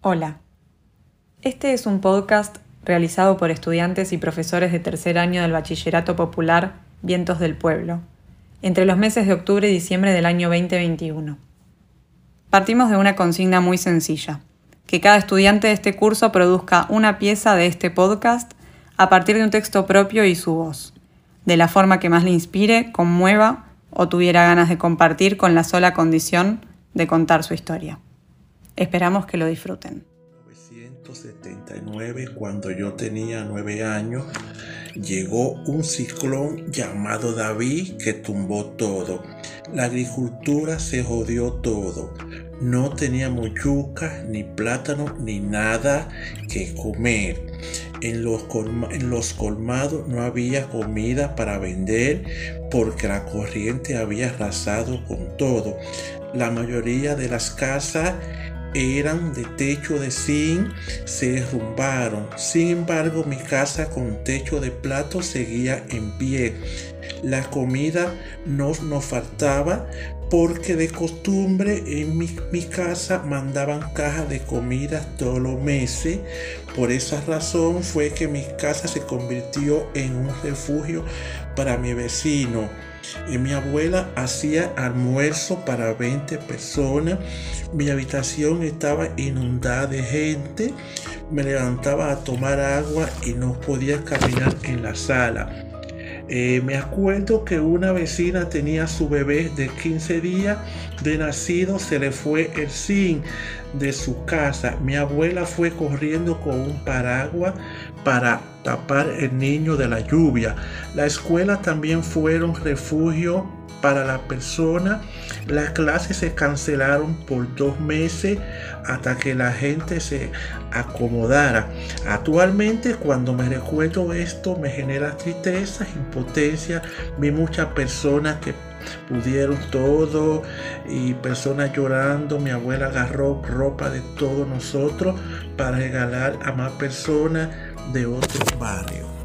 Hola. Este es un podcast realizado por estudiantes y profesores de tercer año del Bachillerato Popular Vientos del Pueblo, entre los meses de octubre y diciembre del año 2021. Partimos de una consigna muy sencilla, que cada estudiante de este curso produzca una pieza de este podcast a partir de un texto propio y su voz, de la forma que más le inspire, conmueva o tuviera ganas de compartir con la sola condición de contar su historia. Esperamos que lo disfruten. 1979, cuando yo tenía nueve años, llegó un ciclón llamado David que tumbó todo. La agricultura se jodió todo. No teníamos yuca, ni plátano, ni nada que comer. En los colmados no había comida para vender porque la corriente había arrasado con todo. La mayoría de las casas eran de techo de zinc, se derrumbaron. Sin embargo, mi casa con techo de plato seguía en pie. La comida no nos faltaba porque de costumbre en mi, casa mandaban cajas de comida todos los meses. Por esa razón fue que mi casa se convirtió en un refugio para mi vecino. Y mi abuela hacía almuerzo para 20 personas. Mi habitación estaba inundada de gente. Me levantaba a tomar agua y no podía caminar en la sala. Eh, me acuerdo que una vecina tenía su bebé de 15 días de nacido, se le fue el zinc de su casa. Mi abuela fue corriendo con un paraguas para tapar el niño de la lluvia. La escuela también fueron refugio para la persona. Las clases se cancelaron por dos meses hasta que la gente se acomodara. Actualmente cuando me recuerdo esto me genera tristeza, impotencia. Vi muchas personas que pudieron todo y personas llorando. Mi abuela agarró ropa de todos nosotros para regalar a más personas de otro barrio.